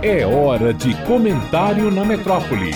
É hora de comentário na metrópole.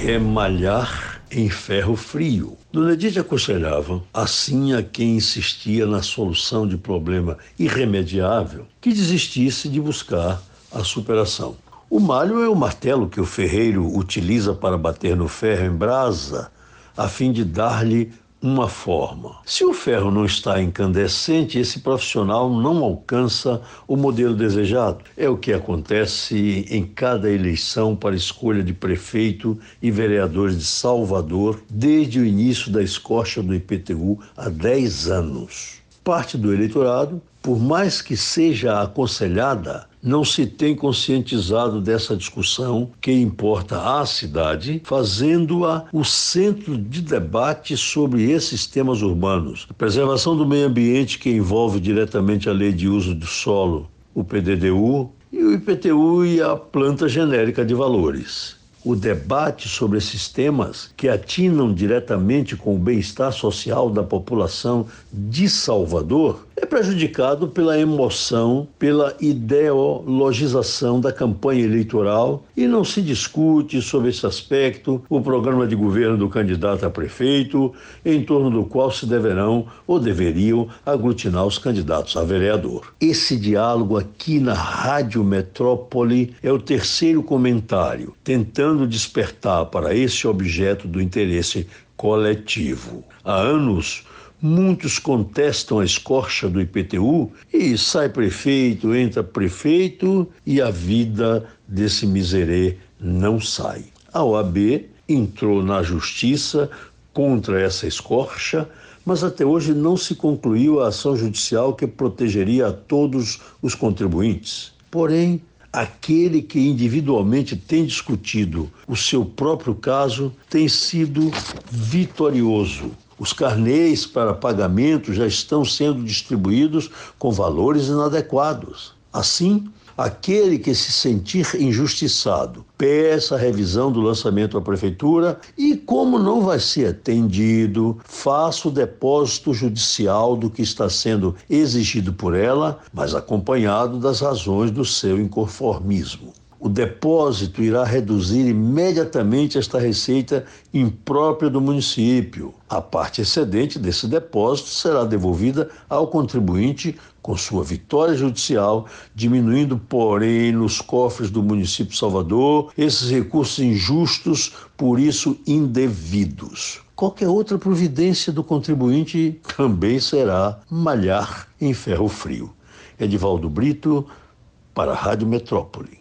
É malhar em ferro frio. Dona Edith aconselhava, assim a quem insistia na solução de problema irremediável, que desistisse de buscar a superação. O malho é o martelo que o ferreiro utiliza para bater no ferro em brasa, a fim de dar-lhe uma forma. Se o ferro não está incandescente, esse profissional não alcança o modelo desejado. É o que acontece em cada eleição para escolha de prefeito e vereadores de Salvador desde o início da escorcha do IPTU há 10 anos. Parte do eleitorado, por mais que seja aconselhada, não se tem conscientizado dessa discussão que importa à cidade, fazendo-a o centro de debate sobre esses temas urbanos. A preservação do meio ambiente, que envolve diretamente a lei de uso do solo, o PDDU, e o IPTU e a planta genérica de valores o debate sobre esses temas que atinam diretamente com o bem-estar social da população de Salvador prejudicado pela emoção, pela ideologização da campanha eleitoral e não se discute sobre esse aspecto o programa de governo do candidato a prefeito, em torno do qual se deverão ou deveriam aglutinar os candidatos a vereador. Esse diálogo aqui na Rádio Metrópole é o terceiro comentário, tentando despertar para esse objeto do interesse coletivo. Há anos, Muitos contestam a escorcha do IPTU e sai prefeito, entra prefeito e a vida desse miserê não sai. A OAB entrou na justiça contra essa escorcha, mas até hoje não se concluiu a ação judicial que protegeria a todos os contribuintes. Porém, aquele que individualmente tem discutido o seu próprio caso tem sido vitorioso os carnês para pagamento já estão sendo distribuídos com valores inadequados. Assim, aquele que se sentir injustiçado peça a revisão do lançamento à prefeitura e, como não vai ser atendido, faça o depósito judicial do que está sendo exigido por ela, mas acompanhado das razões do seu inconformismo o depósito irá reduzir imediatamente esta receita imprópria do município. A parte excedente desse depósito será devolvida ao contribuinte com sua vitória judicial, diminuindo, porém, nos cofres do município de Salvador esses recursos injustos, por isso indevidos. Qualquer outra providência do contribuinte também será malhar em ferro frio. Edivaldo Brito, para a Rádio Metrópole.